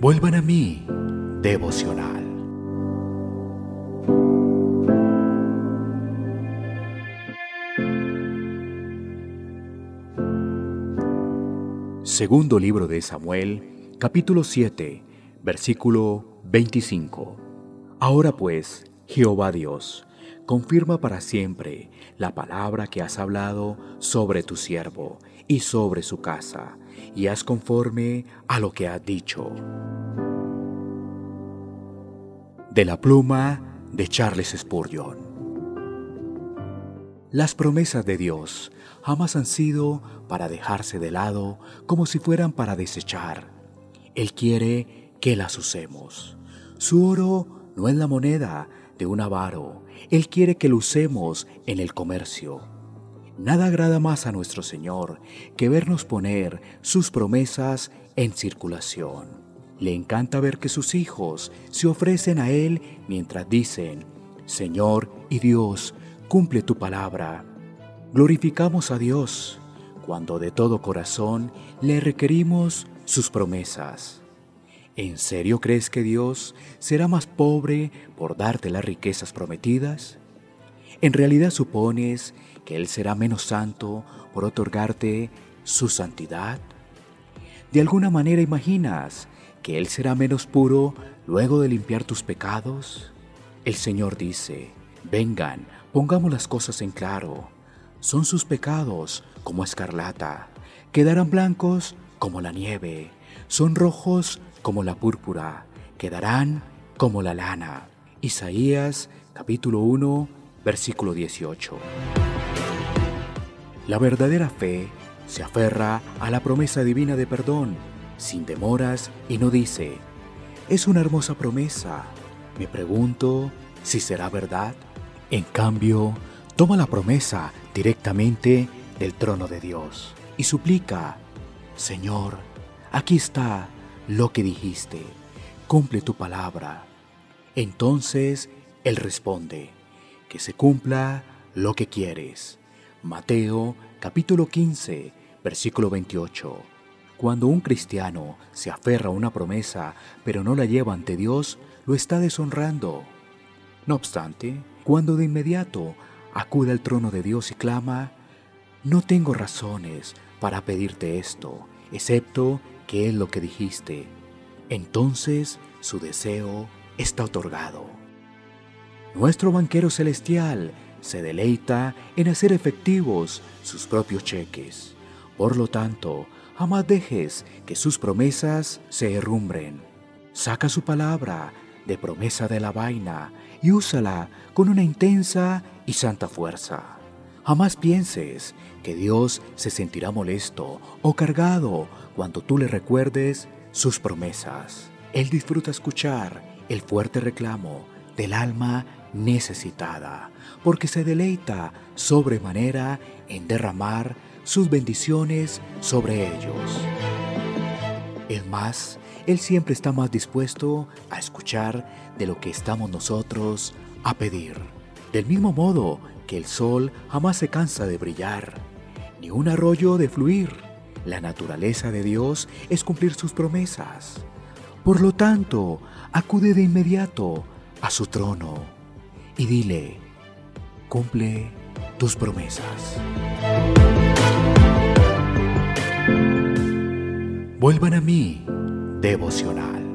Vuelvan a mí, devocional. Segundo libro de Samuel, capítulo 7, versículo 25. Ahora pues, Jehová Dios, confirma para siempre la palabra que has hablado sobre tu siervo y sobre su casa, y haz conforme a lo que has dicho. De la pluma de Charles Spurgeon. Las promesas de Dios jamás han sido para dejarse de lado como si fueran para desechar. Él quiere que las usemos. Su oro no es la moneda de un avaro. Él quiere que lo usemos en el comercio. Nada agrada más a nuestro Señor que vernos poner sus promesas en circulación. Le encanta ver que sus hijos se ofrecen a Él mientras dicen, Señor y Dios, cumple tu palabra. Glorificamos a Dios cuando de todo corazón le requerimos sus promesas. ¿En serio crees que Dios será más pobre por darte las riquezas prometidas? ¿En realidad supones que Él será menos santo por otorgarte su santidad? ¿De alguna manera imaginas que Él será menos puro luego de limpiar tus pecados? El Señor dice, vengan, pongamos las cosas en claro. Son sus pecados como escarlata, quedarán blancos como la nieve, son rojos como la púrpura, quedarán como la lana. Isaías capítulo 1, versículo 18. La verdadera fe se aferra a la promesa divina de perdón, sin demoras, y no dice, es una hermosa promesa, me pregunto si será verdad. En cambio, toma la promesa directamente del trono de Dios y suplica, Señor, aquí está lo que dijiste, cumple tu palabra. Entonces Él responde, que se cumpla lo que quieres. Mateo capítulo 15, versículo 28. Cuando un cristiano se aferra a una promesa pero no la lleva ante Dios, lo está deshonrando. No obstante, cuando de inmediato acude al trono de Dios y clama, no tengo razones para pedirte esto, excepto que es lo que dijiste. Entonces su deseo está otorgado. Nuestro banquero celestial se deleita en hacer efectivos sus propios cheques. Por lo tanto, jamás dejes que sus promesas se herrumbren. Saca su palabra de promesa de la vaina y úsala con una intensa y santa fuerza. Jamás pienses que Dios se sentirá molesto o cargado cuando tú le recuerdes sus promesas. Él disfruta escuchar el fuerte reclamo del alma necesitada, porque se deleita sobremanera en derramar sus bendiciones sobre ellos. Es más, Él siempre está más dispuesto a escuchar de lo que estamos nosotros a pedir. Del mismo modo que el sol jamás se cansa de brillar, ni un arroyo de fluir. La naturaleza de Dios es cumplir sus promesas. Por lo tanto, acude de inmediato a su trono y dile, cumple tus promesas. Vuelvan a mí, devocional.